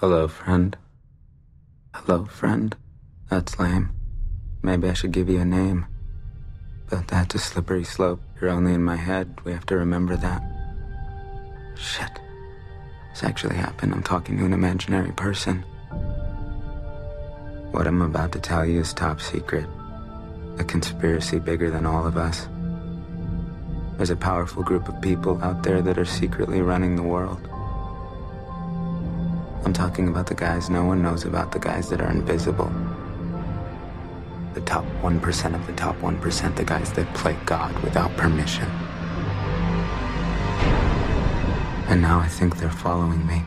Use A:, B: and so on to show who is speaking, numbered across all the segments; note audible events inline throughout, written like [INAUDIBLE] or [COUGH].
A: Hello, friend. Hello, friend. That's lame. Maybe I should give you a name. But that's a slippery slope. You're only in my head. We have to remember that. Shit. This actually happened. I'm talking to an imaginary person. What I'm about to tell you is top secret. A conspiracy bigger than all of us. There's a powerful group of people out there that are secretly running the world. I'm talking about the guys no one knows about, the guys that are invisible. The top 1% of the top 1%, the guys that play God without permission. And now I think they're following me.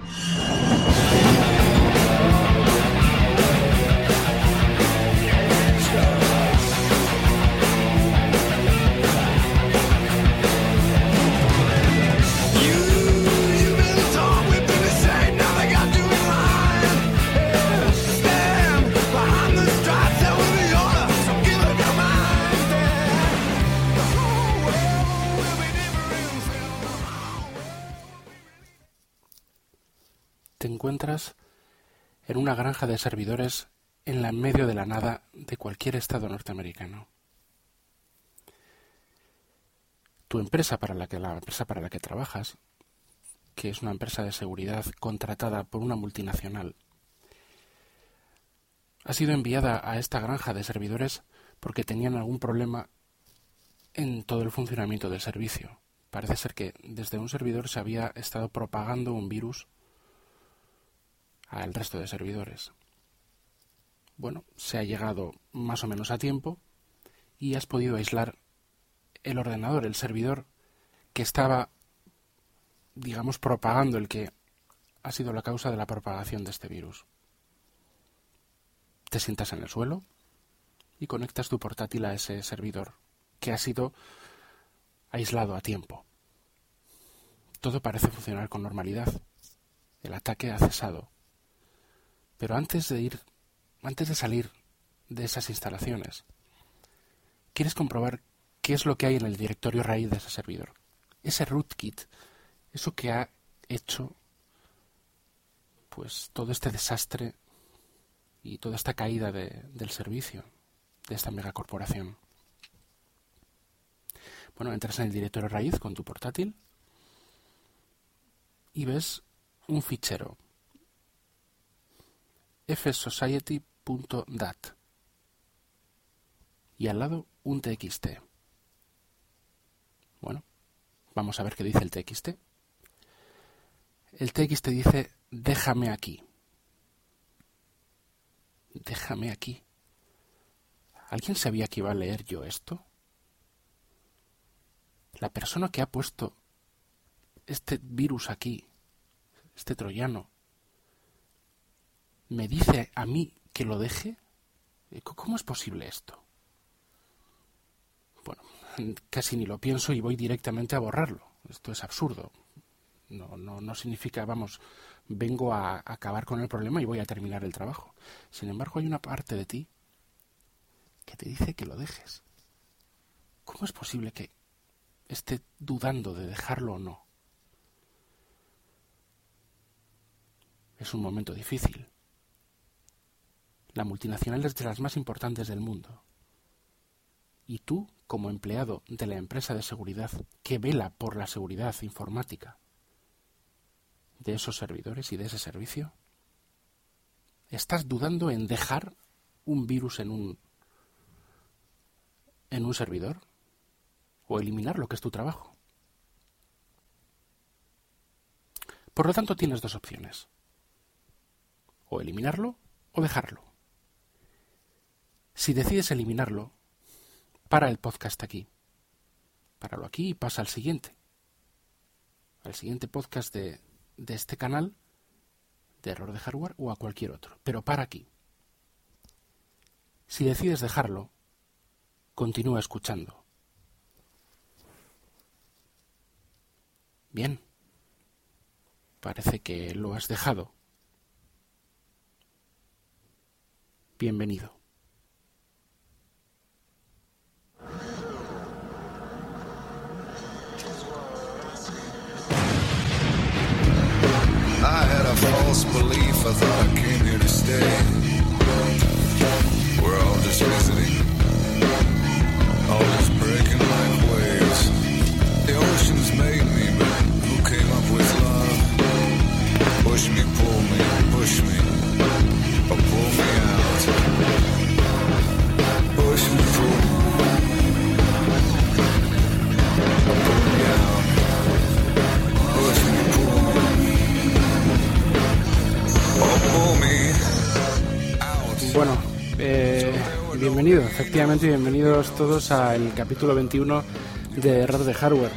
B: En una granja de servidores en la medio de la nada de cualquier estado norteamericano. Tu empresa para la que la empresa para la que trabajas, que es una empresa de seguridad contratada por una multinacional, ha sido enviada a esta granja de servidores porque tenían algún problema en todo el funcionamiento del servicio. Parece ser que desde un servidor se había estado propagando un virus al resto de servidores. Bueno, se ha llegado más o menos a tiempo y has podido aislar el ordenador, el servidor que estaba, digamos, propagando el que ha sido la causa de la propagación de este virus. Te sientas en el suelo y conectas tu portátil a ese servidor que ha sido aislado a tiempo. Todo parece funcionar con normalidad. El ataque ha cesado. Pero antes de ir, antes de salir de esas instalaciones, quieres comprobar qué es lo que hay en el directorio raíz de ese servidor. Ese rootkit, eso que ha hecho pues todo este desastre y toda esta caída de, del servicio de esta megacorporación. Bueno, entras en el directorio raíz con tu portátil y ves un fichero fsociety.dat y al lado un txt. Bueno, vamos a ver qué dice el txt. El txt dice déjame aquí. Déjame aquí. ¿Alguien sabía que iba a leer yo esto? La persona que ha puesto este virus aquí, este troyano, me dice a mí que lo deje. ¿Cómo es posible esto? Bueno, casi ni lo pienso y voy directamente a borrarlo. Esto es absurdo. No, no, no significa, vamos, vengo a acabar con el problema y voy a terminar el trabajo. Sin embargo, hay una parte de ti que te dice que lo dejes. ¿Cómo es posible que esté dudando de dejarlo o no? Es un momento difícil. La multinacional es de las más importantes del mundo. Y tú, como empleado de la empresa de seguridad que vela por la seguridad informática de esos servidores y de ese servicio, estás dudando en dejar un virus en un en un servidor o eliminar lo que es tu trabajo. Por lo tanto, tienes dos opciones. O eliminarlo o dejarlo. Si decides eliminarlo, para el podcast aquí. Páralo aquí y pasa al siguiente. Al siguiente podcast de, de este canal, de error de hardware o a cualquier otro. Pero para aquí. Si decides dejarlo, continúa escuchando. Bien. Parece que lo has dejado. Bienvenido. false belief.
C: I thought I came here to stay. We're all just visiting, all just breaking like waves. The oceans made me, but who came up with love? Push me, pull.
B: Bueno, eh, bienvenido, efectivamente, bienvenidos todos al capítulo 21 de Error de Hardware.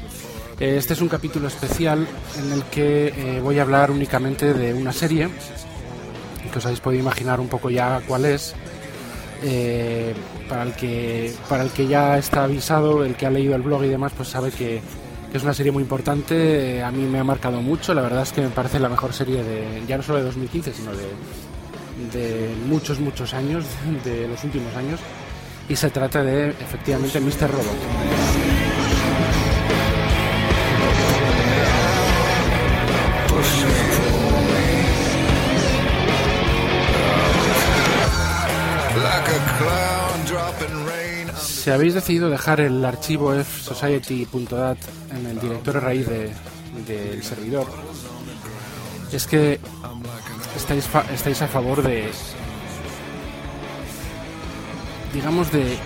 B: Eh, este es un capítulo especial en el que eh, voy a hablar únicamente de una serie, que os habéis podido imaginar un poco ya cuál es. Eh, para el que para el que ya está avisado, el que ha leído el blog y demás, pues sabe que, que es una serie muy importante. a mí me ha marcado mucho. La verdad es que me parece la mejor serie de ya no solo de 2015, sino de de muchos, muchos años, de los últimos años, y se trata de efectivamente Mr. Robot. Si habéis decidido dejar el archivo fsociety.dat en el directorio raíz del de, servidor, es que estáis, estáis a favor de, digamos, de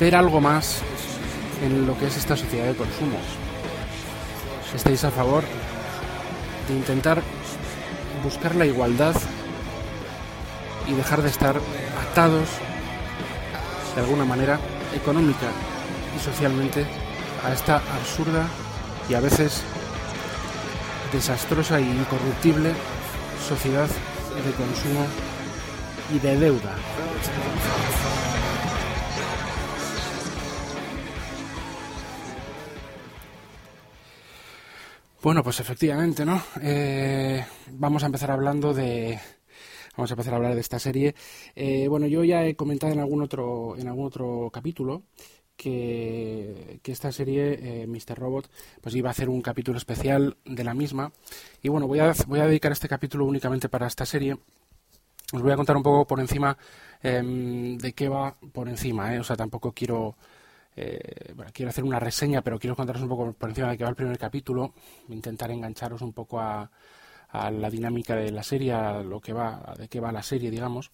B: ver algo más en lo que es esta sociedad de consumo. Estáis a favor de intentar buscar la igualdad y dejar de estar atados de alguna manera económica y socialmente a esta absurda y a veces desastrosa y incorruptible sociedad de consumo y de deuda. Bueno, pues efectivamente, ¿no? Eh, vamos a empezar hablando de, vamos a empezar a hablar de esta serie. Eh, bueno, yo ya he comentado en algún otro, en algún otro capítulo que, esta serie, eh, Mr. Robot, pues iba a hacer un capítulo especial de la misma. Y bueno, voy a, voy a dedicar este capítulo únicamente para esta serie. Os voy a contar un poco por encima em, de qué va por encima. ¿eh? O sea, tampoco quiero, eh, quiero hacer una reseña, pero quiero contaros un poco por encima de qué va el primer capítulo. Intentar engancharos un poco a, a la dinámica de la serie, a lo que va, de qué va la serie, digamos.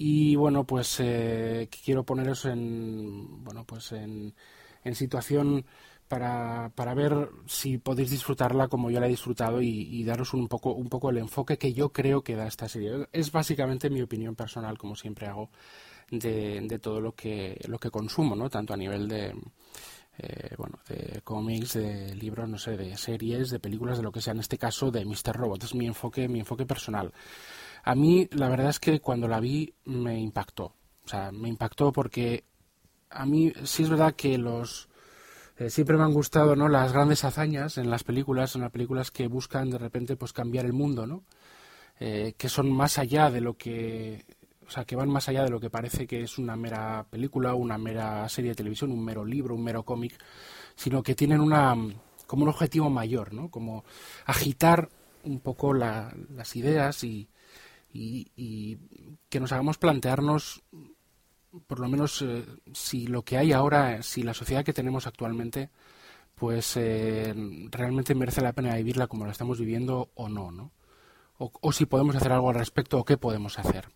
B: Y bueno, pues eh, quiero poneros en, bueno, pues en, en situación para, para, ver si podéis disfrutarla como yo la he disfrutado y, daros un poco, un poco el enfoque que yo creo que da esta serie. Es básicamente mi opinión personal, como siempre hago, de, de todo lo que, lo que consumo, ¿no? Tanto a nivel de, eh, bueno, de cómics, de libros, no sé, de series, de películas, de lo que sea. En este caso, de Mr. Robot. Es mi enfoque, mi enfoque personal. A mí la verdad es que cuando la vi me impactó. O sea, me impactó porque a mí sí es verdad que los... Eh, siempre me han gustado ¿no? las grandes hazañas en las películas, en las películas que buscan de repente pues cambiar el mundo, ¿no? Eh, que son más allá de lo que o sea, que van más allá de lo que parece que es una mera película, una mera serie de televisión, un mero libro, un mero cómic, sino que tienen una como un objetivo mayor, ¿no? Como agitar un poco las ideas y, y, que nos hagamos plantearnos, por lo menos, eh, si lo que hay ahora, si la sociedad que tenemos actualmente, pues eh, realmente merece la pena vivirla como la estamos viviendo o no, ¿no? O, si podemos hacer algo al respecto o qué podemos hacer.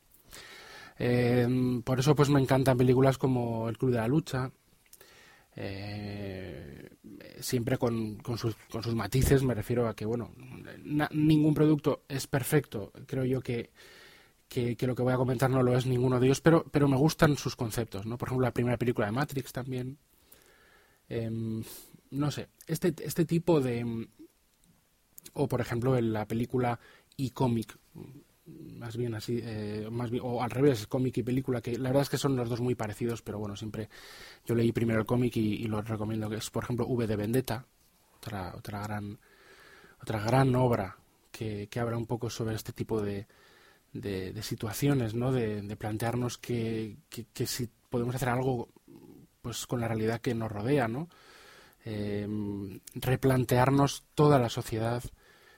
B: Eh, por eso pues me encantan películas como El Club de la Lucha, siempre con, con, sus, con, sus, matices, me refiero a que, bueno, ningún producto es perfecto. Creo yo que, que, lo que voy a comentar no lo es ninguno de ellos, pero, pero me gustan sus conceptos, ¿no? Por ejemplo, la primera película de Matrix también. Em, no sé, este, este tipo de... O, por ejemplo, en la película y cómic, más bien así, eh, más bien, o al revés, cómic y película, que la verdad es que son los dos muy parecidos, pero bueno, siempre yo leí primero el cómic y, lo recomiendo, que es por ejemplo V de Vendetta, otra, otra gran otra gran obra que, que habla un poco sobre este tipo de, de, situaciones, ¿no? De, plantearnos que, que, si podemos hacer algo pues con la realidad que nos rodea, ¿no? Em, replantearnos toda la sociedad,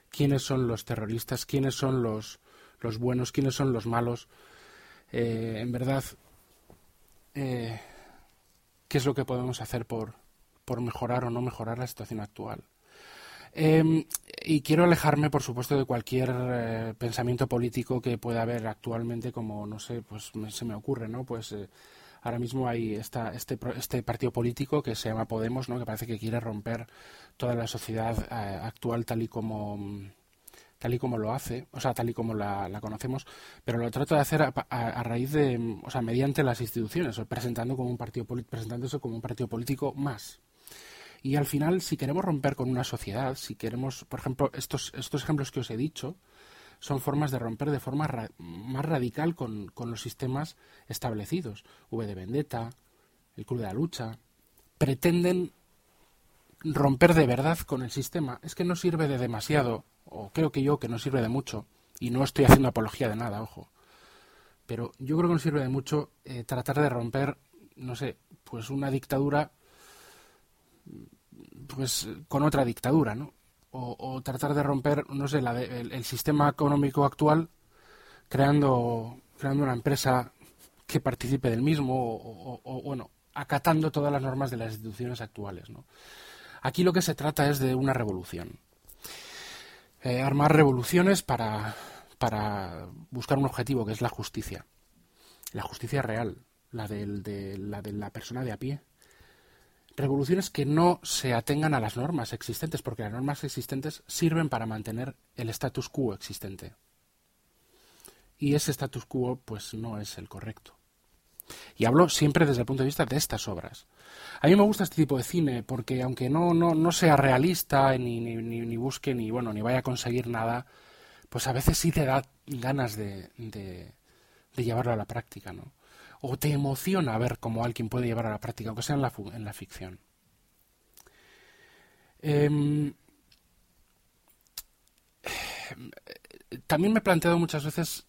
B: quiénes son los terroristas, quiénes son los, los buenos, quiénes son los malos. Eh, en verdad, eh, ¿qué es lo que podemos hacer por, por mejorar o no mejorar la situación actual? Em, y quiero alejarme, por supuesto, de cualquier eh, pensamiento político que pueda haber actualmente, como, no sé, pues se me ocurre, ¿no? Pues ahora mismo hay esta, este, este partido político que se llama Podemos, ¿no? Que parece que quiere romper toda la sociedad actual tal y como tal y como lo hace, o sea, tal y como la, conocemos, pero lo trata de hacer a, raíz de, o sea, mediante las instituciones, presentando como un partido presentándose como un partido político más, y al final, si queremos romper con una sociedad, si queremos, por ejemplo, estos, estos ejemplos que os he dicho, son formas de romper de forma más radical con, los sistemas establecidos. V de Vendetta, el Club de la Lucha, pretenden romper de verdad con el sistema. Es que no sirve de demasiado, o creo que yo que no sirve de mucho, y no estoy haciendo apología de nada, ojo. Pero yo creo que no sirve de mucho eh, tratar de romper, no sé, pues una dictadura pues con otra dictadura, ¿no? O, tratar de romper, no sé, el, sistema económico actual creando, creando una empresa que participe del mismo o, bueno, acatando todas las normas de las instituciones actuales, ¿no? Aquí lo que se trata es de una revolución. Eh, armar revoluciones para, para buscar un objetivo que es la justicia. La justicia real, la, de, la de la persona de a pie, revoluciones que no se atengan a las normas existentes, porque las normas existentes sirven para mantener el status quo existente. Y ese status quo, pues, no es el correcto. Y hablo siempre desde el punto de vista de estas obras. A mí me gusta este tipo de cine porque, aunque no, no, no sea realista ni, ni, ni, busque ni, bueno, ni vaya a conseguir nada, pues a veces sí te da ganas de, de, llevarlo a la práctica, ¿no? o te emociona ver cómo alguien puede llevar a la práctica, aunque sea en la, en la ficción. Em, también me he planteado muchas veces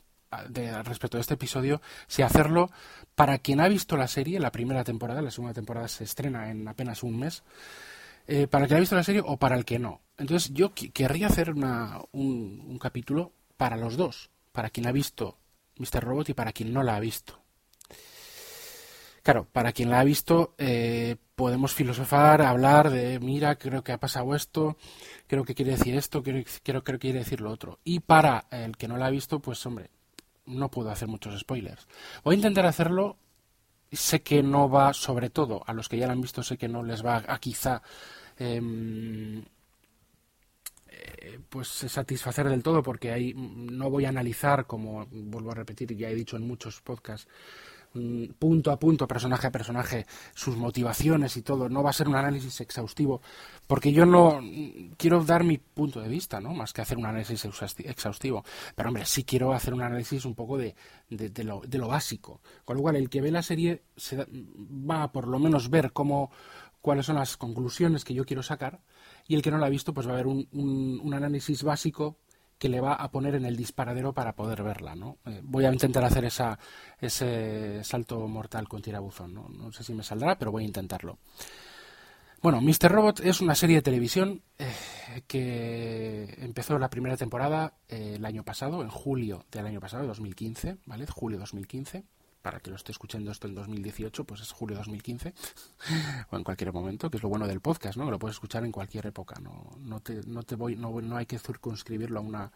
B: respecto a este episodio si hacerlo para quien ha visto la serie, la primera temporada, la segunda temporada se estrena en apenas un mes, eh, para quien ha visto la serie o para el que no. Entonces yo querría hacer una, un, capítulo para los dos, para quien ha visto Mr. Robot y para quien no la ha visto. Claro, para quien la ha visto, eh, podemos filosofar, hablar de, mira, creo que ha pasado esto, creo que quiere decir esto, creo, que quiere decir lo otro. Y para el que no la ha visto, pues hombre, no puedo hacer muchos spoilers. Voy a intentar hacerlo, sé que no va, sobre todo, a los que ya la han visto, sé que no les va a quizá... Em, eh, pues satisfacer del todo porque ahí no voy a analizar como vuelvo a repetir ya he dicho en muchos podcasts punto a punto, personaje a personaje, sus motivaciones y todo. No va a ser un análisis exhaustivo, porque yo no mm, quiero dar mi punto de vista, ¿no? Más que hacer un análisis exhaustivo. Pero, hombre, sí quiero hacer un análisis un poco de, de, lo, básico. Con lo cual, el que ve la serie se va a por lo menos ver cómo, cuáles son las conclusiones que yo quiero sacar, y el que no la ha visto, pues va a ver un, un análisis básico que le va a poner en el disparadero para poder verla. ¿no? Eh, voy a intentar hacer esa, ese salto mortal con tirabuzón. ¿no? no sé si me saldrá, pero voy a intentarlo. Bueno, Mr. Robot es una serie de televisión eh, que empezó la primera temporada eh, el año pasado, en julio del año pasado, 2015, ¿vale? Julio 2015 para que lo esté escuchando esto en 2018, pues es julio 2015, [LAUGHS] o en cualquier momento, que es lo bueno del podcast, ¿no? lo puedes escuchar en cualquier época, no, no, te, no, te voy, no, no hay que circunscribirlo a una,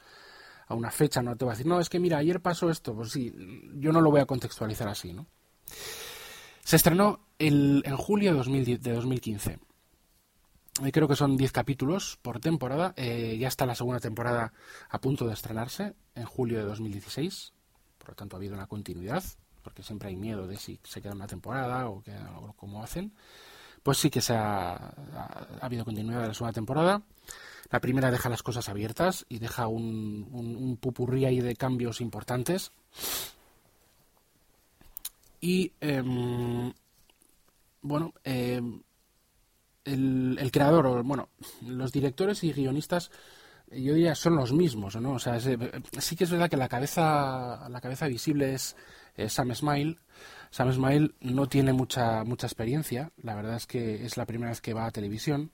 B: a una fecha, no te voy a decir, no, es que mira, ayer pasó esto, pues sí, yo no lo voy a contextualizar así, ¿no? Se estrenó el, en julio de, 2010, de 2015. Creo que son 10 capítulos por temporada. Eh, ya está la segunda temporada a punto de estrenarse en julio de 2016. Por lo tanto, ha habido una continuidad porque siempre hay miedo de si se queda una temporada o, que, o cómo hacen, pues sí que se ha, ha, habido continuidad de la segunda temporada. La primera deja las cosas abiertas y deja un, un, pupurrí ahí de cambios importantes. Y em, bueno, em, el, el, creador, bueno, los directores y guionistas, yo diría son los mismos, ¿no? O sea, sí que es verdad que la cabeza, la cabeza visible es Sam Smile. Sam Smile no tiene mucha, mucha experiencia, la verdad es que es la primera vez que va a televisión.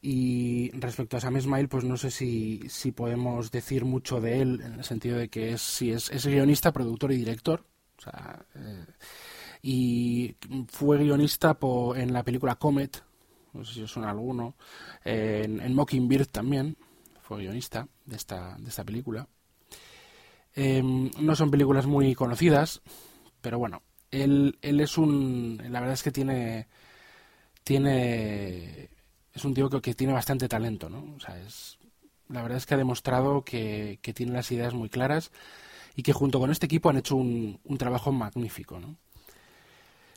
B: Y respecto a Sam Smile, pues no sé si, si podemos decir mucho de él, en el sentido de que es, si es, es guionista, productor y director. Eh, y fue guionista en la película Comet, no sé si os suena alguno. en, en Mockingbird también, fue guionista de esta, de esta película. Em, no son películas muy conocidas, pero bueno, él, es un. La verdad es que tiene. Tiene. Es un tío que, tiene bastante talento, ¿no? O sea, es, la verdad es que ha demostrado que, tiene las ideas muy claras y que junto con este equipo han hecho un, un trabajo magnífico, ¿no?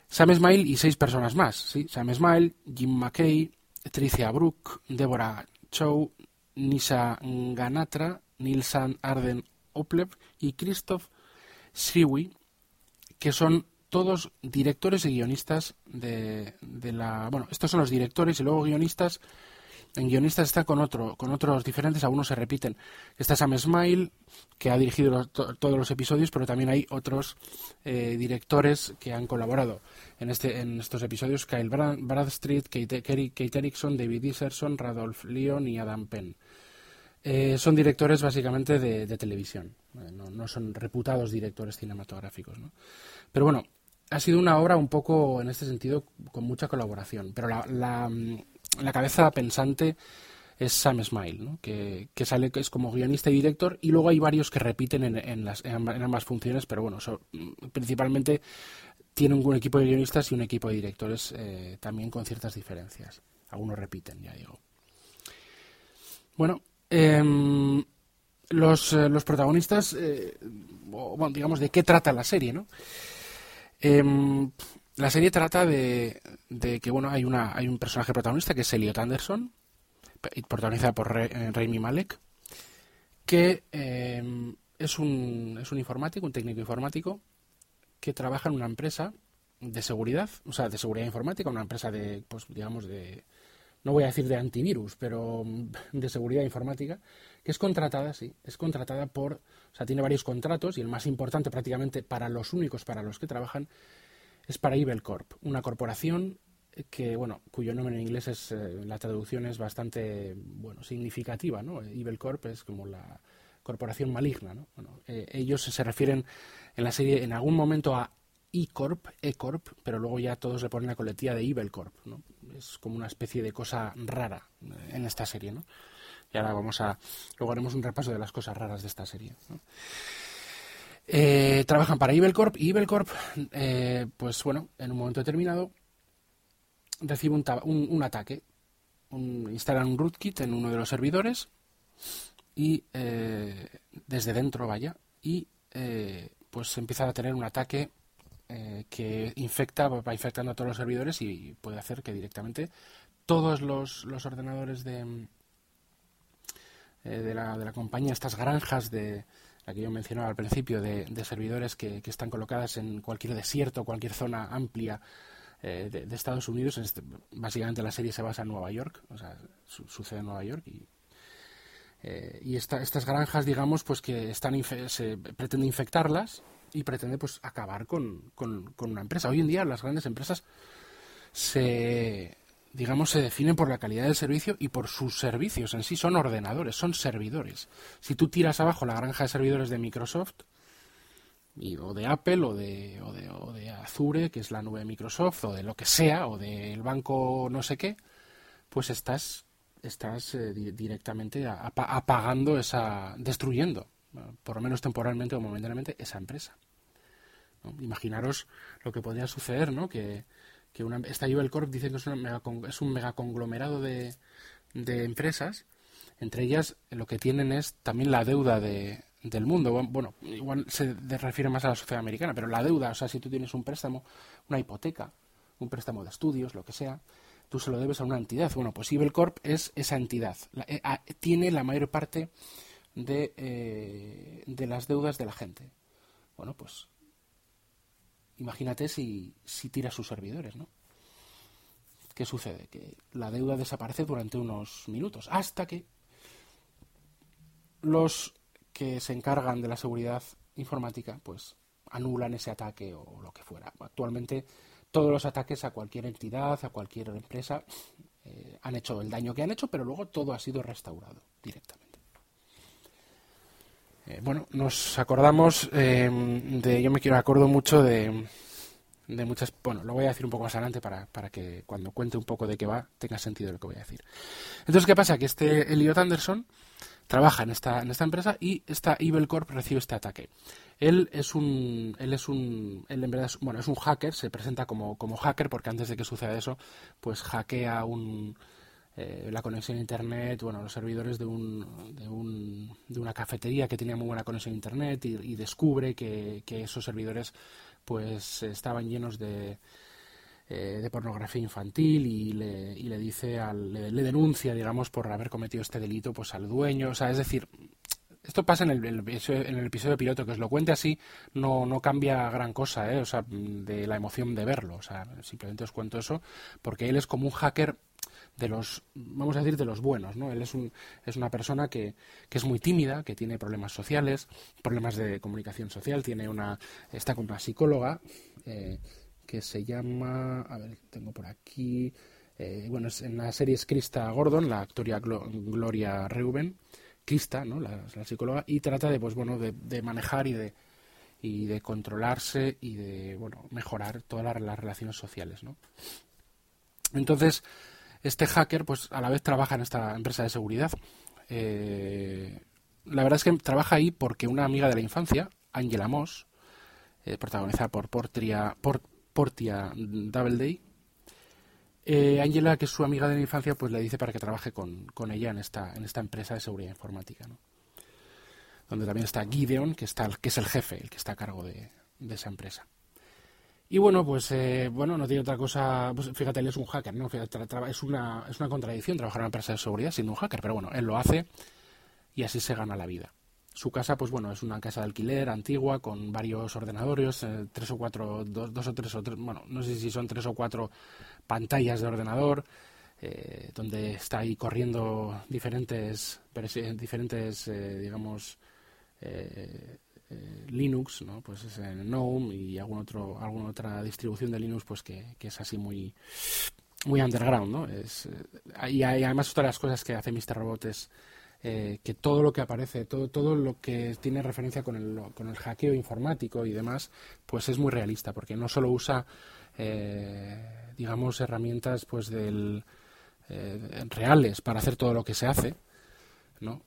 B: Sam Smile y seis personas más, ¿sí? Sam Smile, Jim McKay, Tricia Brook, Deborah Chow, Nisa Ganatra, Nilsan Arden Oplev y Christoph Sriwi, que son todos directores y guionistas de, de, la... Bueno, estos son los directores y luego guionistas. En guionistas está con otro, con otros diferentes, algunos se repiten. Está Sam Smile, que ha dirigido todos los episodios, pero también hay otros eh, directores que han colaborado en, este, en estos episodios. Kyle Bradstreet, Kate, Erickson, David Iserson, Radolf Leon y Adam Penn. Eh, son directores básicamente de, televisión, eh, no, son reputados directores cinematográficos. ¿no? Pero bueno, ha sido una obra un poco, en este sentido, con mucha colaboración. Pero la, la, cabeza pensante es Sam Smile, ¿no? que, que, sale es como guionista y director, y luego hay varios que repiten en, en, las, en ambas funciones, pero bueno, principalmente tiene un, equipo de guionistas y un equipo de directores eh, también con ciertas diferencias. Algunos repiten, ya digo. Bueno, Em, los, eh, los, protagonistas, eh, bueno, digamos, de qué trata la serie, ¿no? Em, la serie trata de, que, bueno, hay, una, hay un personaje protagonista que es Elliot Anderson, protagonizada por eh, Raimi Malek, que em, es, un, es un informático, un técnico informático, que trabaja en una empresa de seguridad, o sea, de seguridad informática, una empresa de, pues, digamos, de, no voy a decir de antivirus, pero de seguridad informática, que es contratada, sí, es contratada por, o sea, tiene varios contratos y el más importante prácticamente para los únicos para los que trabajan es para Evil Corp, una corporación que, bueno, cuyo nombre en inglés es, eh, la traducción es bastante, bueno, significativa, ¿no? Evil Corp es como la corporación maligna, ¿no? Bueno, eh, ellos se refieren en la serie en algún momento a E-Corp, E-Corp, pero luego ya todos le ponen la coletilla de Evil Corp, ¿no? Es como una especie de cosa rara en esta serie, ¿no? Y ahora vamos a... Luego haremos un repaso de las cosas raras de esta serie, eh, trabajan para Evil Corp y Evil Corp, eh, pues bueno, en un momento determinado recibe un, ataque. instalan un rootkit en uno de los servidores y eh, desde dentro, vaya, y pues empieza a tener un ataque eh, que infecta, va infectando a todos los servidores y puede hacer que directamente todos los, los ordenadores de, eh, de, la, de, la, compañía, estas granjas de la que yo mencionaba al principio, de, servidores que, que, están colocadas en cualquier desierto, cualquier zona amplia eh, de, Estados Unidos. Este, básicamente la serie se basa en Nueva York, o sea, sucede en Nueva York y y estas granjas, digamos, pues que están se pretende infectarlas y pretende pues acabar con, con, una empresa. Hoy en día las grandes empresas se digamos se definen por la calidad del servicio y por sus servicios en sí son ordenadores, son servidores. Si tú tiras abajo la granja de servidores de Microsoft y, o de Apple o de, o de, de Azure, que es la nube de Microsoft, o de lo que sea, o del banco no sé qué, pues estás estás eh, directamente apagando esa destruyendo por lo menos temporalmente o momentáneamente, esa empresa. Imaginaros lo que podría suceder, ¿no? Que, que una, esta Corp dice que es, es un megaconglomerado de, de empresas, entre ellas lo que tienen es también la deuda de, del mundo. Bueno, igual se refiere más a la sociedad americana, pero la deuda, o sea, si tú tienes un préstamo, una hipoteca, un préstamo de estudios, lo que sea, tú se lo debes a una entidad. Bueno, pues Corp es esa entidad. Eh, tiene la mayor parte de, eh, de las deudas de la gente. Bueno, pues imagínate si, si tira sus servidores, ¿no? ¿Qué sucede? Que la deuda desaparece durante unos minutos, hasta que los que se encargan de la seguridad informática, pues anulan ese ataque o lo que fuera. Actualmente todos los ataques a cualquier entidad, a cualquier empresa, eh, han hecho el daño que han hecho, pero luego todo ha sido restaurado directamente. Eh, bueno, nos acordamos eh, de, yo me quiero acuerdo mucho de, de muchas... Bueno, lo voy a decir un poco más adelante para, para que cuando cuente un poco de qué va tenga sentido lo que voy a decir. Entonces, ¿qué pasa? Que este Elliot Anderson trabaja en esta, en esta empresa y esta Evil Corp recibe este ataque. Él es un, él es un, él en verdad es, bueno, es un hacker, se presenta como, como hacker porque antes de que suceda eso, pues hackea un, eh, la conexión a internet, bueno, los servidores de, un, de, un, de una cafetería que tenía muy buena conexión a internet y, descubre que, que, esos servidores pues estaban llenos de, eh, de pornografía infantil y le, y le dice al, le, le, denuncia digamos por haber cometido este delito pues al dueño o sea es decir esto pasa en el, en el episodio piloto, que os lo cuente así, no, no cambia gran cosa, ¿eh? o sea, de la emoción de verlo. O sea, simplemente os cuento eso, porque él es como un hacker de los, vamos a decir, de los buenos, ¿no? Él es, un, es una persona que, que es muy tímida, que tiene problemas sociales, problemas de comunicación social, tiene una, está con una psicóloga eh, que se llama, a ver, tengo por aquí, eh, bueno, es, en la serie es Krista Gordon, la actoria Gloria Reuben, Krista, ¿no? La, la, psicóloga, y trata de, pues bueno, de, de, manejar y de y de controlarse y de, bueno, mejorar todas las, las relaciones sociales, ¿no? Entonces, este hacker, pues a la vez trabaja en esta empresa de seguridad. Eh, la verdad es que trabaja ahí porque una amiga de la infancia, Angela Moss, eh, protagonizada por Portia, Port, Portia Doubleday, eh, Angela, que es su amiga de la infancia, pues le dice para que trabaje con, con ella en esta, en esta empresa de seguridad informática, donde también está Gideon, que, está, que es el jefe, el que está a cargo de, de esa empresa. Y bueno, pues eh, bueno, no tiene otra cosa. Pues fíjate, él es un hacker, ¿no? Es, una, es una contradicción trabajar en una empresa de seguridad siendo un hacker, pero bueno, él lo hace y así se gana la vida. Su casa, pues bueno, es una casa de alquiler antigua con varios ordenadores, eh, tres o cuatro, dos, dos, o tres o tres, bueno, no sé si son tres o cuatro pantallas de ordenador, eh, donde está ahí corriendo diferentes, diferentes, eh, digamos, eh, eh, Linux, ¿no? Pues es en GNOME y algún otro, alguna otra distribución de Linux, pues que, que es así muy, muy underground, ¿no? Es, y, además otra de las cosas que hace Mr. Robot es eh, que todo lo que aparece, todo, todo lo que tiene referencia con el, con el hackeo informático y demás, pues es muy realista, porque no solo usa, eh, digamos, herramientas pues del, eh, reales para hacer todo lo que se hace, ¿no?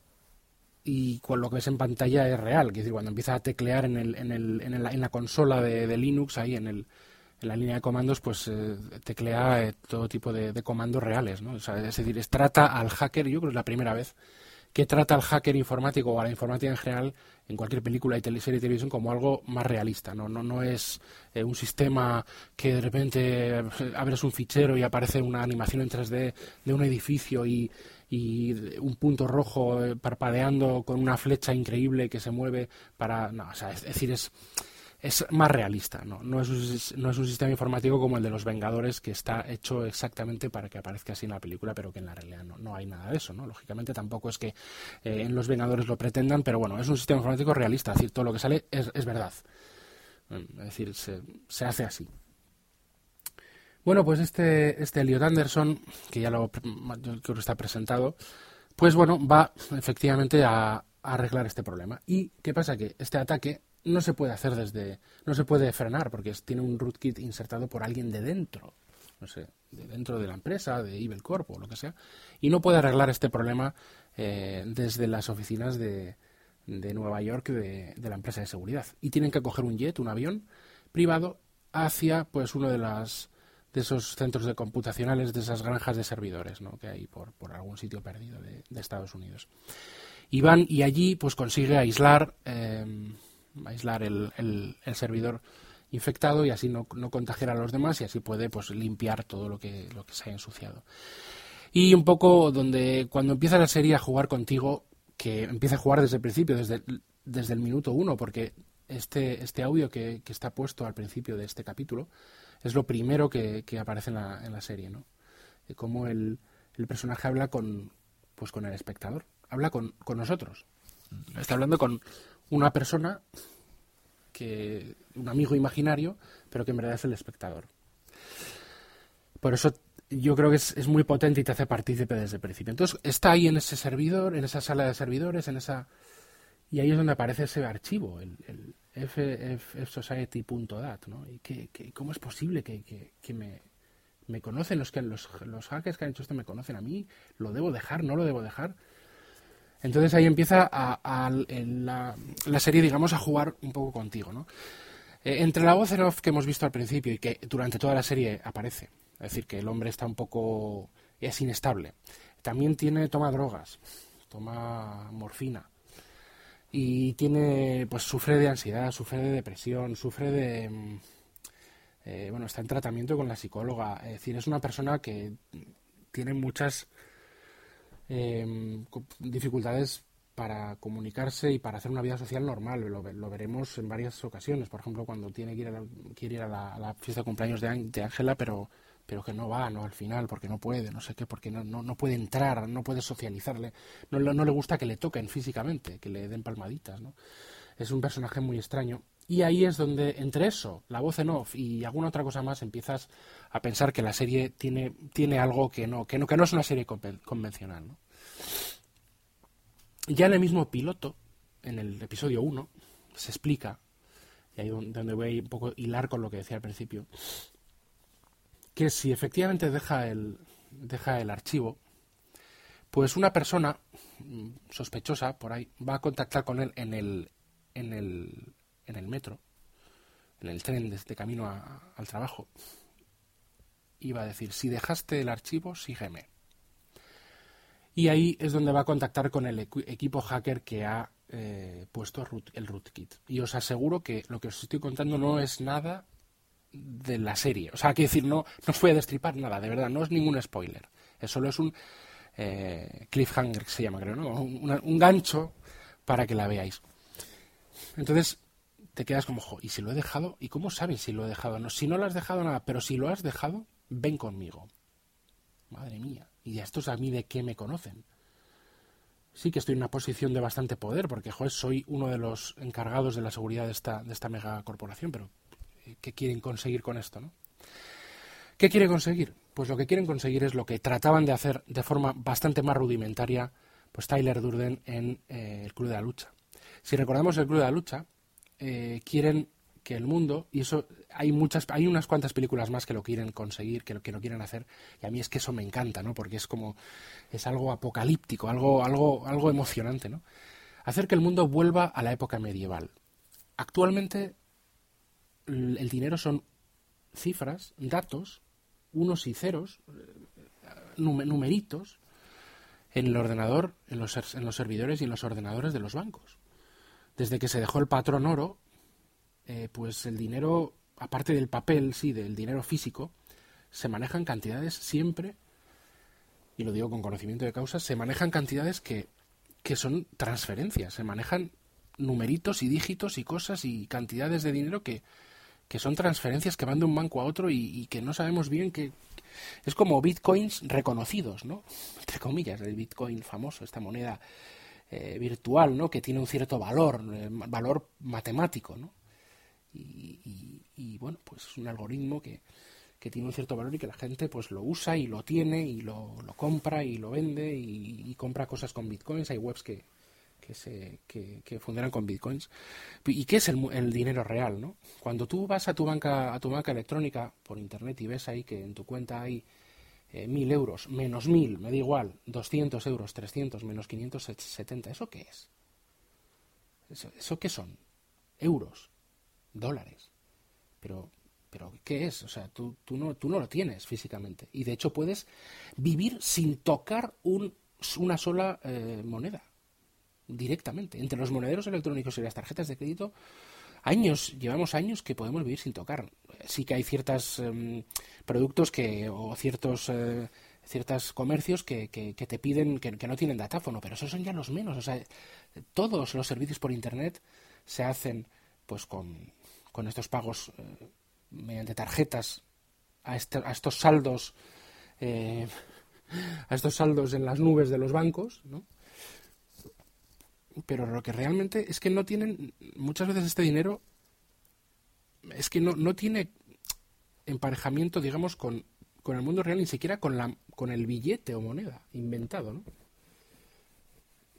B: Y con lo que ves en pantalla es real, es decir, cuando empieza a teclear en, el, en, el, en, el, en la consola de, Linux, ahí en, el, en la línea de comandos, pues eh, teclea eh, todo tipo de, de, comandos reales, ¿no? O sea, es decir, es, trata al hacker, yo creo que es la primera vez que trata al hacker informático o a la informática en general en cualquier película y serie de televisión como algo más realista. No, no, no es eh, un sistema que de repente abres un fichero y aparece una animación en 3D de un edificio y, y un punto rojo eh, parpadeando con una flecha increíble que se mueve para... No, o sea, es, decir, es es más realista, ¿no? No es, un, no es un sistema informático como el de los Vengadores que está hecho exactamente para que aparezca así en la película, pero que en la realidad no, no hay nada de eso, ¿no? Lógicamente tampoco es que eh, en los Vengadores lo pretendan, pero bueno, es un sistema informático realista, es decir, todo lo que sale es, es verdad. Es decir, se, se, hace así. Bueno, pues este, este Elliot Anderson, que ya lo que está presentado, pues bueno, va efectivamente a, a arreglar este problema. ¿Y qué pasa? Que este ataque no se puede hacer desde, no se puede frenar porque tiene un rootkit insertado por alguien de dentro, no sé, de dentro de la empresa, de Evil Corp o lo que sea, y no puede arreglar este problema eh, desde las oficinas de, de Nueva York de, de, la empresa de seguridad. Y tienen que coger un jet, un avión privado, hacia pues uno de las de esos centros de computacionales, de esas granjas de servidores ¿no? que hay por, por algún sitio perdido de, Estados Unidos. Y van y allí pues consigue aislar eh, aislar el, el, el, servidor infectado y así no, no, contagiar a los demás y así puede pues limpiar todo lo que, lo que se haya ensuciado. Y un poco donde cuando empieza la serie a jugar contigo, que empieza a jugar desde el principio, desde, desde el minuto uno, porque este, este audio que, que, está puesto al principio de este capítulo es lo primero que, que aparece en la, en la, serie, ¿no? De cómo el, el, personaje habla con, pues con el espectador, habla con, con nosotros. Está hablando con, una persona que un amigo imaginario, pero que en verdad es el espectador. Por eso yo creo que es, es, muy potente y te hace partícipe desde el principio. Entonces está ahí en ese servidor, en esa sala de servidores, en esa Y ahí es donde aparece ese archivo, el, el ffsociety.dat, ¿no? Y que, ¿cómo es posible que, que, me, me, conocen los que los, los hackers que han hecho esto me conocen a mí? ¿Lo debo dejar? ¿No lo debo dejar? Entonces ahí empieza a, la, la, serie, digamos, a jugar un poco contigo, ¿no? Eh, entre la voz en off que hemos visto al principio y que durante toda la serie aparece, es decir, que el hombre está un poco... es inestable. También tiene, toma drogas, toma morfina, y tiene, pues sufre de ansiedad, sufre de depresión, sufre de... Mm, eh, bueno, está en tratamiento con la psicóloga. Es decir, es una persona que tiene muchas em, dificultades para comunicarse y para hacer una vida social normal. Lo, lo, veremos en varias ocasiones. Por ejemplo, cuando tiene que ir a la, quiere ir a la, fiesta de cumpleaños de Ángela, pero pero que no va, ¿no? Al final, porque no puede, no sé qué, porque no, no, no puede entrar, no puede socializarle, no, no le gusta que le toquen físicamente, que le den palmaditas, ¿no? Es un personaje muy extraño. Y ahí es donde, entre eso, la voz en off y alguna otra cosa más, empiezas a pensar que la serie tiene, tiene algo que no, que no, que no es una serie convencional, ¿no? Ya en el mismo piloto, en el episodio 1, se explica, y ahí donde voy a un poco hilar con lo que decía al principio, que si efectivamente deja el, deja el archivo, pues una persona mm, sospechosa por ahí va a contactar con él en el, en el, en el metro, en el tren de, camino al trabajo, y va a decir, si dejaste el archivo, sígueme. Y ahí es donde va a contactar con el equipo hacker que ha eh, puesto el rootkit. Y os aseguro que lo que os estoy contando no es nada de la serie. O sea, quiero decir, no, no os voy a destripar nada, de verdad, no es ningún spoiler. Es solo es un eh, cliffhanger que se llama, creo, ¿no? Un, gancho para que la veáis. Entonces, te quedas como, ¿y si lo he dejado? ¿Y cómo sabes si lo he dejado? No, si no lo has dejado nada, pero si lo has dejado, ven conmigo. Madre mía. ¿Y estos a mí de qué me conocen? Sí que estoy en una posición de bastante poder, porque joder, soy uno de los encargados de la seguridad de esta, de esta megacorporación, pero qué quieren conseguir con esto, ¿no? ¿Qué quieren conseguir? Pues lo que quieren conseguir es lo que trataban de hacer de forma bastante más rudimentaria pues Tyler Durden en eh, el Club de la Lucha. Si recordamos el Club de la Lucha, eh, quieren que el mundo, y eso hay muchas, hay unas cuantas películas más que lo quieren conseguir, que lo, que lo quieren hacer, y a mí es que eso me encanta, ¿no? Porque es como, es algo apocalíptico, algo, algo, algo emocionante, ¿no? Hacer que el mundo vuelva a la época medieval. Actualmente el dinero son cifras, datos, unos y ceros, numeritos, en el ordenador, en los, en los servidores y en los ordenadores de los bancos. Desde que se dejó el patrón oro, eh, pues el dinero, aparte del papel, sí, del dinero físico, se manejan cantidades siempre, y lo digo con conocimiento de causa, se manejan cantidades que, que son transferencias, se manejan numeritos y dígitos y cosas y cantidades de dinero que, que son transferencias que van de un banco a otro y, que no sabemos bien que es como bitcoins reconocidos, ¿no? [LAUGHS] Entre comillas, el bitcoin famoso, esta moneda eh, virtual, ¿no? Que tiene un cierto valor, eh, valor matemático, ¿no? Y, bueno, pues es un algoritmo que, que, tiene un cierto valor y que la gente pues lo usa y lo tiene y lo, lo compra y lo vende y, y compra cosas con bitcoins. Hay webs que, que, se, que, funcionan con bitcoins. ¿Y qué es el, dinero real? ¿no? Cuando tú vas a tu banca, a tu banca electrónica por internet y ves ahí que en tu cuenta hay eh, mil euros, menos mil, me da igual, 200 euros, 300, menos 570, ¿eso qué es? ¿Eso, eso qué son? Euros, dólares. Pero, pero ¿qué es? O sea, tú, tú, no, tú no lo tienes físicamente. Y de hecho puedes vivir sin tocar un, una sola eh, moneda directamente. Entre los monederos electrónicos y las tarjetas de crédito, años, llevamos años que podemos vivir sin tocar. Sí que hay ciertos em, productos que, o ciertos, eh, ciertos comercios que, que, te piden, que, no tienen datáfono, pero esos son ya los menos. O sea, todos los servicios por Internet se hacen pues con, con estos pagos eh, mediante tarjetas a, este, a estos saldos. Eh, [LAUGHS] a estos saldos en las nubes de los bancos, ¿no? Pero lo que realmente es que no tienen, muchas veces este dinero, es que no, no tiene emparejamiento, digamos, con, con el mundo real, ni siquiera con, la, con el billete o moneda inventado, ¿no?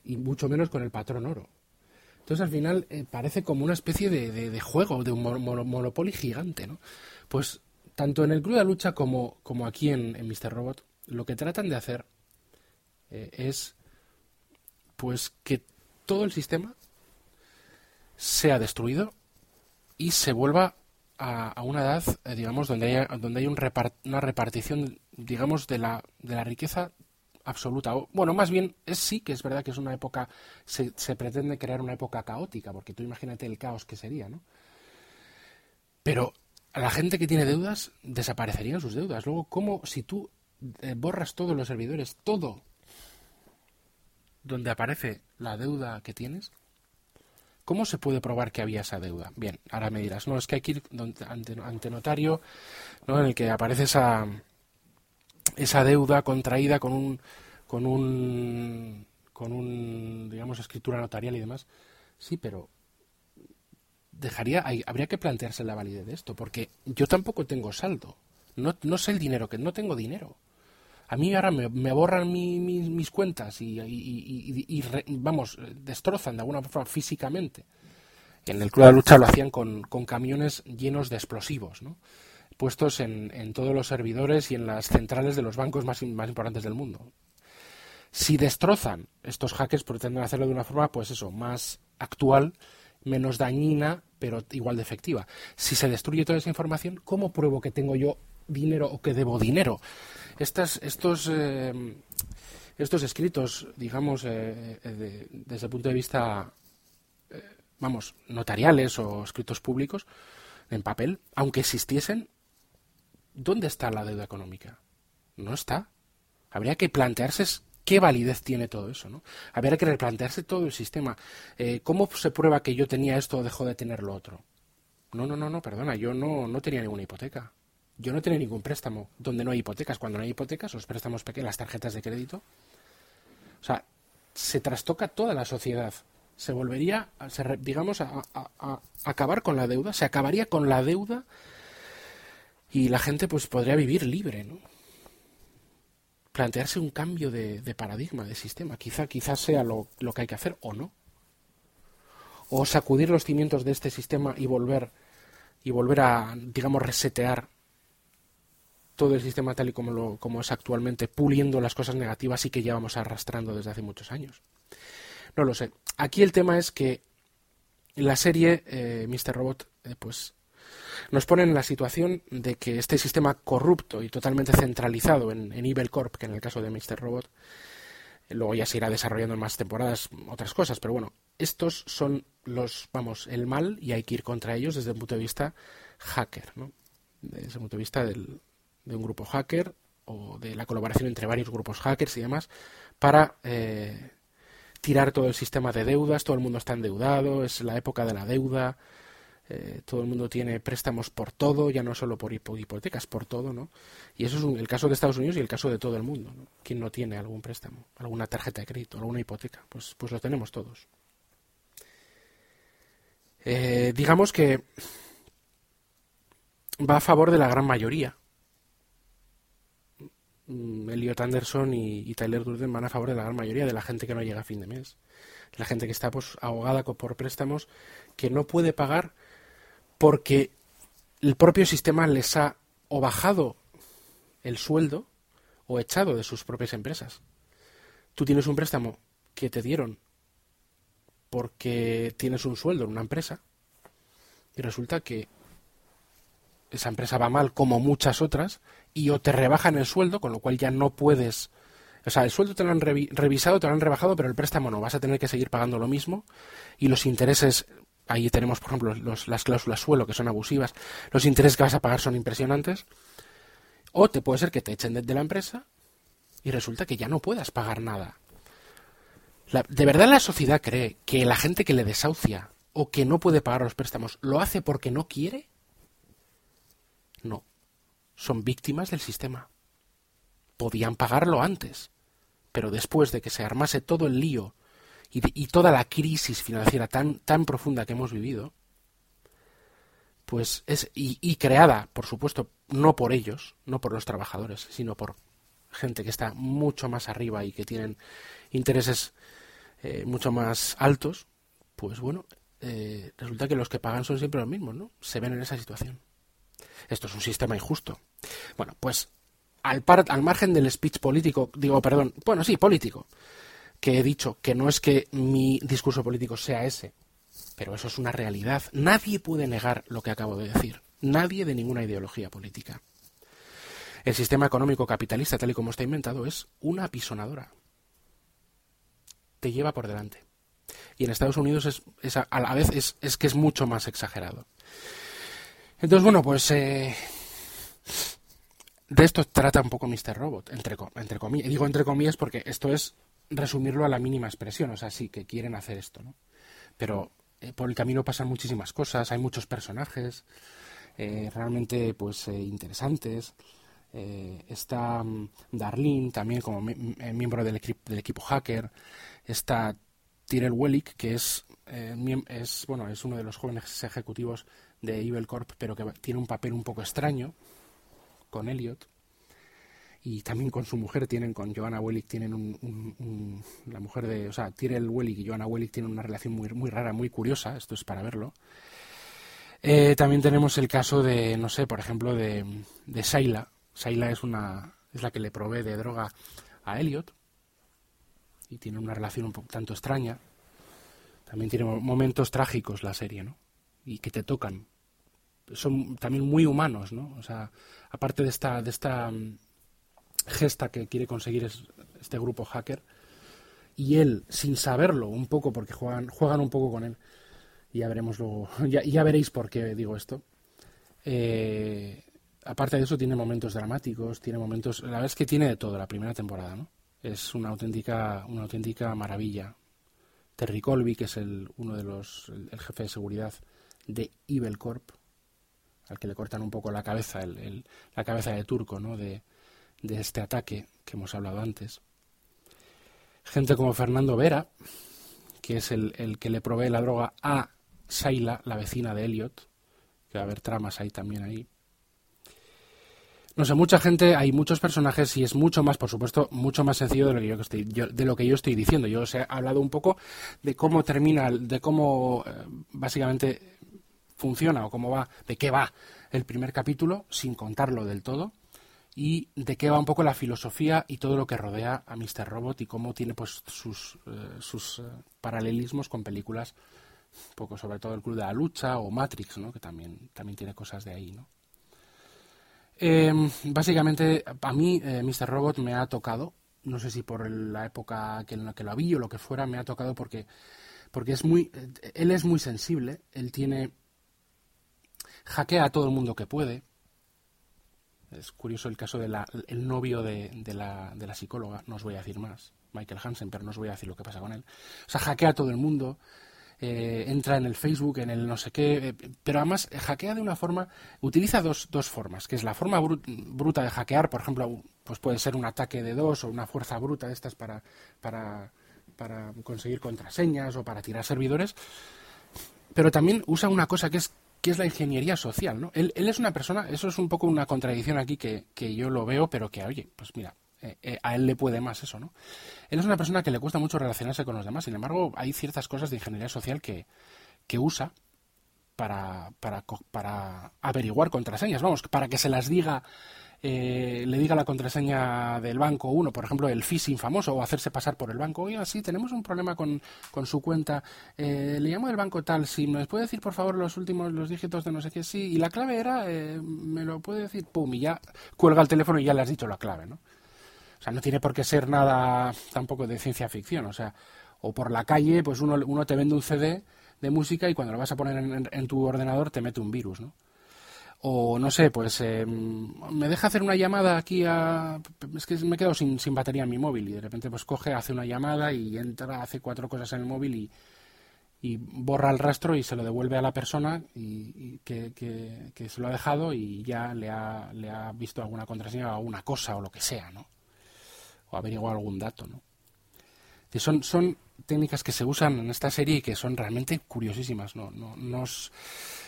B: Y mucho menos con el patrón oro. Entonces al final eh, parece como una especie de, juego, de un monopoly gigante, ¿no? Pues tanto en el Club de Lucha como, como aquí en, en Mr. Robot, lo que tratan de hacer eh, es pues que todo el sistema sea destruido y se vuelva a, una edad, eh, digamos, donde haya, donde hay un una repartición, digamos, de la, de la riqueza absoluta. O, bueno, más bien, es sí que es verdad que es una época, se, se pretende crear una época caótica, porque tú imagínate el caos que sería, ¿no? Pero la gente que tiene deudas, desaparecerían sus deudas. Luego, ¿cómo si tú eh, borras todos los servidores, todo donde aparece la deuda que tienes, ¿cómo se puede probar que había esa deuda? Bien, ahora me dirás, no, es que hay que ir ante, notario, ¿no? en el que aparece esa, esa deuda contraída con un, con un, con un, digamos, escritura notarial y demás. Sí, pero dejaría, habría que plantearse la validez de esto, porque yo tampoco tengo saldo. No, no sé el dinero, que no tengo dinero. A mí ahora me, borran mis cuentas y, vamos, destrozan de alguna forma físicamente. En el Club de Lucha lo hacían con, camiones llenos de explosivos, ¿no? puestos en, todos los servidores y en las centrales de los bancos más, más importantes del mundo. Si destrozan estos hackers, pretenden hacerlo de una forma, pues eso, más actual, menos dañina, pero igual de efectiva. Si se destruye toda esa información, ¿cómo pruebo que tengo yo dinero o que debo dinero? Estas, estos, eh, estos escritos, digamos, eh, eh, desde el punto de vista, vamos, notariales o escritos públicos, en papel, aunque existiesen, ¿dónde está la deuda económica? No está. Habría que plantearse qué validez tiene todo eso, ¿no? Habría que replantearse todo el sistema. ¿Cómo se prueba que yo tenía esto o dejó de tener lo otro? No, no, no, no, perdona, yo no, no tenía ninguna hipoteca. Yo no tenía ningún préstamo donde no hay hipotecas. Cuando no hay hipotecas, los préstamos pequeños, las tarjetas de crédito. O sea, se trastoca toda la sociedad. Se volvería, digamos, a, acabar con la deuda. Se acabaría con la deuda y la gente pues podría vivir libre, ¿no? Plantearse un cambio de, paradigma, de sistema. Quizá, quizás sea lo, lo que hay que hacer o no. O sacudir los cimientos de este sistema y volver y volver a, digamos, resetear todo el sistema tal y como, lo, como es actualmente, puliendo las cosas negativas y que llevamos arrastrando desde hace muchos años. No lo sé. Aquí el tema es que la serie eh, Mr. Robot, eh, pues nos pone en la situación de que este sistema corrupto y totalmente centralizado en, Evil Corp, que en el caso de Mr. Robot, luego ya se irá desarrollando en más temporadas otras cosas, pero bueno, estos son los, vamos, el mal y hay que ir contra ellos desde el punto de vista hacker, ¿no? Desde el punto de vista del, de un grupo hacker o de la colaboración entre varios grupos hackers y demás para eh, tirar todo el sistema de deudas. Todo el mundo está endeudado, es la época de la deuda. Eh, todo el mundo tiene préstamos por todo, ya no solo por hipotecas, por todo, ¿no? Y eso es el caso de Estados Unidos y el caso de todo el mundo, ¿no? ¿Quién no tiene algún préstamo, alguna tarjeta de crédito, alguna hipoteca? Pues, pues lo tenemos todos. Eh, digamos que va a favor de la gran mayoría Elliot Anderson y, Tyler Durden van a favor de la gran mayoría de la gente que no llega a fin de mes. La gente que está pues, ahogada por préstamos que no puede pagar porque el propio sistema les ha o bajado el sueldo o echado de sus propias empresas. Tú tienes un préstamo que te dieron porque tienes un sueldo en una empresa y resulta que esa empresa va mal como muchas otras y o te rebajan el sueldo, con lo cual ya no puedes... O sea, el sueldo te lo han revisado, te lo han rebajado, pero el préstamo no. Vas a tener que seguir pagando lo mismo y los intereses... Ahí tenemos, por ejemplo, los, las cláusulas suelo, que son abusivas. Los intereses que vas a pagar son impresionantes. O te puede ser que te echen de, la empresa y resulta que ya no puedas pagar nada. ¿De verdad la sociedad cree que la gente que le desahucia o que no puede pagar los préstamos lo hace porque no quiere? No. Son víctimas del sistema. Podían pagarlo antes, pero después de que se armase todo el lío y, toda la crisis financiera tan, tan profunda que hemos vivido, pues es y, creada, por supuesto, no por ellos, no por los trabajadores, sino por gente que está mucho más arriba y que tienen intereses eh, mucho más altos, pues bueno, eh, resulta que los que pagan son siempre los mismos, ¿no? Se ven en esa situación. Esto es un sistema injusto. Bueno, pues al, margen del speech político, digo, perdón, bueno, sí, político, que he dicho que no es que mi discurso político sea ese, pero eso es una realidad. Nadie puede negar lo que acabo de decir. Nadie de ninguna ideología política. El sistema económico capitalista, tal y como está inventado, es una apisonadora. Te lleva por delante. Y en Estados Unidos es, a la vez es, que es mucho más exagerado. Entonces, bueno, pues eh, de esto trata un poco Mr. Robot, entre, entre comillas. Digo entre comillas porque esto es resumirlo a la mínima expresión, o sea, sí que quieren hacer esto, ¿no? Pero eh, por el camino pasan muchísimas cosas, hay muchos personajes eh, realmente pues interesantes. está mm, Darlene también como miembro del, del equipo hacker. Está Tyrell Wellick, que es, es, bueno, es uno de los jóvenes ejecutivos de Evil Corp, pero que tiene un papel un poco extraño con Elliot. Y también con su mujer tienen, con Joanna Wellick, tienen un, la mujer de, o sea, Tyrell Wellick y Joanna Wellick tienen una relación muy, muy rara, muy curiosa, esto es para verlo. Eh, también tenemos el caso de, no sé, por ejemplo, de, de Sayla. Sayla es, una, es la que le provee de droga a Elliot y tiene una relación un poco tanto extraña. También tiene momentos trágicos la serie, ¿no? Y que te tocan. Son también muy humanos, ¿no? O sea, aparte de esta, de esta mm, gesta que quiere conseguir este grupo hacker, y él, sin saberlo un poco, porque juegan, juegan un poco con él, y ya veremos luego, [LAUGHS] ya, ya veréis por qué digo esto. Eh, aparte de eso, tiene momentos dramáticos, tiene momentos. La verdad es que tiene de todo la primera temporada, ¿no? es una auténtica, una auténtica maravilla. Terry Colby, que es el, uno de los, el, jefe de seguridad de Evil Corp, al que le cortan un poco la cabeza, el, la cabeza de turco, ¿no? De, de este ataque que hemos hablado antes. Gente como Fernando Vera, que es el, el que le provee la droga a Saila, la vecina de Elliot, que va a haber tramas ahí también ahí. No sé, mucha gente, hay muchos personajes y es mucho más, por supuesto, mucho más sencillo de lo que yo estoy, de lo que yo estoy diciendo. Yo os he hablado un poco de cómo termina, de cómo eh, básicamente funciona o cómo va, de qué va el primer capítulo, sin contarlo del todo, y de qué va un poco la filosofía y todo lo que rodea a Mr. Robot y cómo tiene pues sus, eh, sus eh, paralelismos con películas, poco sobre todo el Club de la Lucha o Matrix, ¿no? que también, también tiene cosas de ahí, ¿no? Eh, básicamente, a mí eh, Mr. Robot me ha tocado, no sé si por la época que en la que lo vi o lo que fuera, me ha tocado porque, porque es muy, eh, él es muy sensible, él tiene, hackea a todo el mundo que puede. Es curioso el caso del novio de, de, la, de la psicóloga, no os voy a decir más, Michael Hansen, pero no os voy a decir lo que pasa con él. O sea, hackea a todo el mundo, eh, entra en el Facebook, en el no sé qué, eh, pero además hackea de una forma, utiliza dos, dos formas, que es la forma bruta de hackear, por ejemplo, pues puede ser un ataque de dos o una fuerza bruta de estas para, para, para conseguir contraseñas o para tirar servidores, pero también usa una cosa que es que es la ingeniería social, ¿no? Él, él es una persona, eso es un poco una contradicción aquí que, que yo lo veo, pero que, oye, pues mira, eh, eh, a él le puede más eso, ¿no? Él es una persona que le cuesta mucho relacionarse con los demás, sin embargo, hay ciertas cosas de ingeniería social que, que usa para, para, para averiguar contraseñas, vamos, para que se las diga eh, le diga la contraseña del banco uno, por ejemplo, el phishing famoso, o hacerse pasar por el banco. Oiga, sí, tenemos un problema con, con su cuenta. le llamo del banco tal, si me puede decir, por favor, los últimos, los dígitos de no sé qué, sí. Y la clave era, me lo puede decir, pum, y ya cuelga el teléfono y ya le has dicho la clave, ¿no? O sea, no tiene por qué ser nada tampoco de ciencia ficción. O sea, o por la calle, pues uno, uno te vende un CD de música y cuando lo vas a poner en, tu ordenador te mete un virus, ¿no? O no sé, pues em, me deja hacer una llamada aquí a... Es que me quedo sin, sin batería en mi móvil y de repente pues coge, hace una llamada y entra, hace cuatro cosas en el móvil y, y borra el rastro y se lo devuelve a la persona y, que, que, se lo ha dejado y ya le ha, le ha visto alguna contraseña o alguna cosa o lo que sea, ¿no? o averiguar algún dato, ¿no? Son, son técnicas que se usan en esta serie y que son realmente curiosísimas. ¿no? No, nos...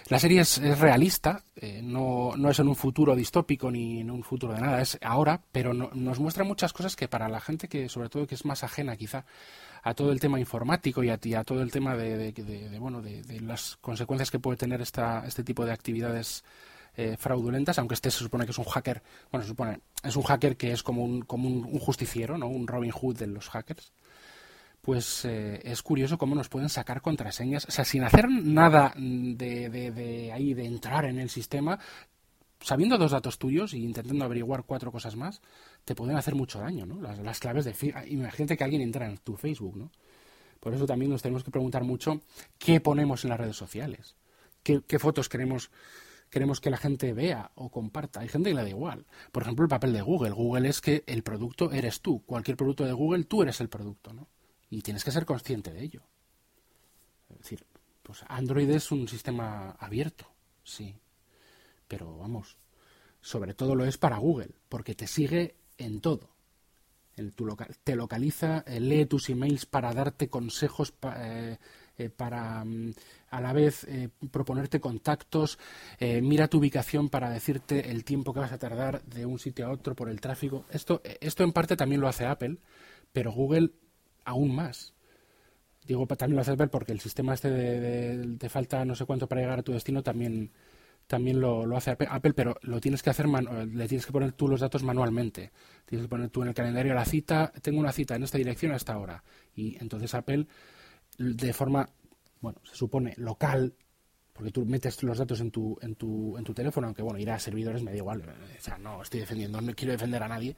B: La serie es, realista, eh, no, no, es en un futuro distópico ni en un futuro de nada, es ahora, pero nos muestra muchas cosas que para la gente que, sobre todo, que es más ajena quizá a todo el tema informático y a, a todo el tema de, bueno de, las consecuencias que puede tener esta, este tipo de actividades eh, fraudulentas, aunque este se supone que es un hacker, bueno, se supone, es un hacker que es como un, como un, justiciero, ¿no? Un Robin Hood de los hackers. Pues eh, es curioso cómo nos pueden sacar contraseñas, o sea, sin hacer nada de, de, ahí, de entrar en el sistema, sabiendo dos datos tuyos y intentando averiguar cuatro cosas más, te pueden hacer mucho daño, ¿no? Las, las claves de... Imagínate que alguien entra en tu Facebook, ¿no? Por eso también nos tenemos que preguntar mucho qué ponemos en las redes sociales, qué, qué fotos queremos queremos que la gente vea o comparta. Hay gente que le da igual. Por ejemplo, el papel de Google. Google es que el producto eres tú. Cualquier producto de Google, tú eres el producto, ¿no? Y tienes que ser consciente de ello. Es decir, pues Android es un sistema abierto, sí. Pero vamos, sobre todo lo es para Google, porque te sigue en todo. En tu local, te localiza, eh, lee tus emails para darte consejos eh, eh, para mm, a la vez proponerte contactos, mira tu ubicación para decirte el tiempo que vas a tardar de un sitio a otro por el tráfico. Esto, esto en parte también lo hace Apple, pero Google aún más. Digo, también lo hace Apple porque el sistema este de, falta no sé cuánto para llegar a tu destino también también lo, hace Apple, pero lo tienes que hacer, le tienes que poner tú los datos manualmente. Tienes que poner tú en el calendario la cita, tengo una cita en esta dirección hasta ahora. Y entonces Apple de forma, bueno, se supone local, porque tú metes los datos en tu, en tu, en tu teléfono, aunque bueno, ir a servidores me da igual, o sea, no estoy defendiendo, no quiero defender a nadie,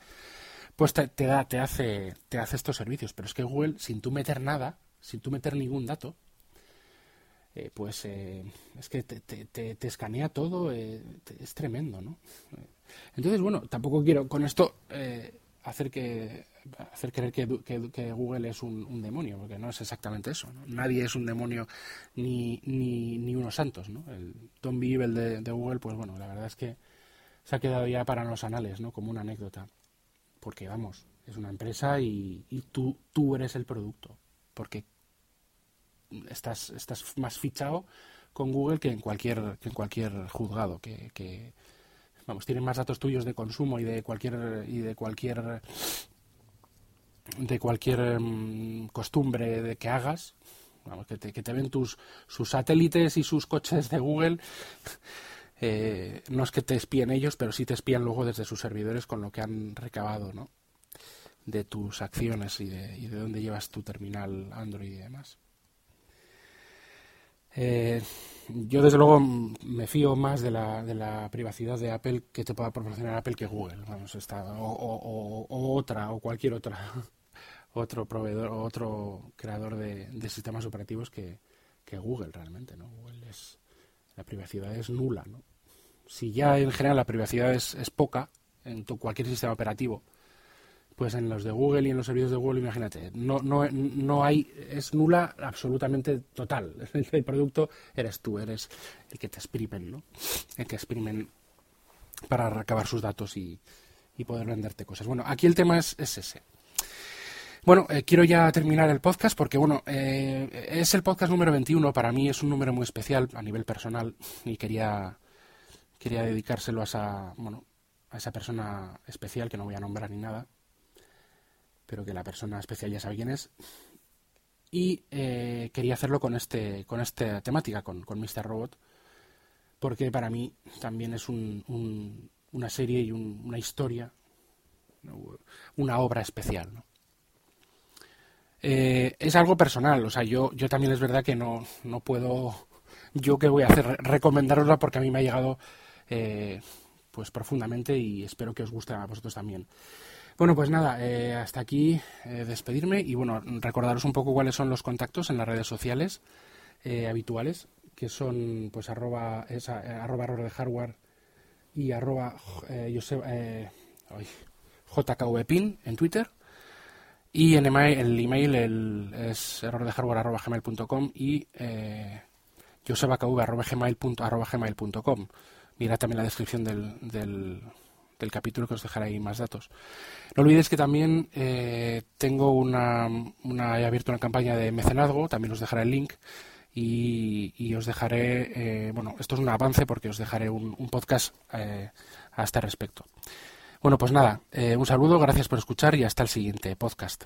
B: pues te, da, te hace, te hace estos servicios. Pero es que Google, sin tú meter nada, sin tú meter ningún dato, eh, pues eh, es que te, te, te, escanea todo, eh, es tremendo, ¿no? Entonces, bueno, tampoco quiero con esto hacer que hacer creer que, Google es un, demonio, porque no es exactamente eso. Nadie es un demonio ni, ni, ni unos santos. ¿no? El Don Evil de, de, Google, pues bueno, la verdad es que se ha quedado ya para los anales, ¿no? como una anécdota. Porque vamos, es una empresa y, y tú, tú eres el producto. Porque estás, estás más fichado con Google que en cualquier, que en cualquier juzgado que, que vamos, tienen más datos tuyos de consumo y de cualquier y de cualquier de cualquier em, costumbre de que hagas, vamos, que, te, que te ven tus sus satélites y sus coches de Google, eh, no es que te espíen ellos, pero sí te espían luego desde sus servidores con lo que han recabado, ¿no? De tus acciones y de, de dónde llevas tu terminal Android y demás. Eh, yo desde luego me fío más de la, de la privacidad de Apple que te pueda proporcionar Apple que Google, vamos, o, o, otra, o cualquier otra, [LAUGHS] otro proveedor, otro creador de, sistemas operativos que, que, Google realmente, ¿no? Google es, la privacidad es nula, ¿no? Si ya en general la privacidad es, poca en cualquier sistema operativo, pues en los de Google y en los servicios de Google, imagínate, no, no, no hay, es nula absolutamente total. [LAUGHS] El producto eres tú, eres el que te exprimen, ¿no? El que exprimen para recabar sus datos y, poder venderte cosas. Bueno, aquí el tema es, ese. Bueno, eh, quiero ya terminar el podcast porque, bueno, eh, es el podcast número 21. Para mí es un número muy especial a nivel personal y quería, quería dedicárselo a esa, bueno, a esa persona especial que no voy a nombrar ni nada, pero que la persona especial ya sabe quién es. Y eh, quería hacerlo con este con esta temática, con, con Mr. Robot, porque para mí también es un, una serie y una historia, una obra especial. Eh, es algo personal, o sea, yo, yo también es verdad que no, no puedo, yo qué voy a hacer, recomendarosla porque a mí me ha llegado eh, pues profundamente y espero que os guste a vosotros también. Bueno, pues nada, eh, hasta aquí eh, despedirme y bueno, recordaros un poco cuáles son los contactos en las redes sociales habituales, que son pues arroba, arroba error de hardware y arroba jkvpin en Twitter. Y en email, el email el, es error de hardware arroba gmail.com y eh, arroba gmail.com. Mira también la descripción del del capítulo que os dejaré ahí más datos. No olvidéis que también eh, tengo una, una, he abierto una campaña de mecenazgo, también os dejaré el link y, os dejaré, eh, bueno, esto es un avance porque os dejaré un, podcast eh, a este respecto. Bueno, pues nada, un saludo, gracias por escuchar y hasta el siguiente podcast.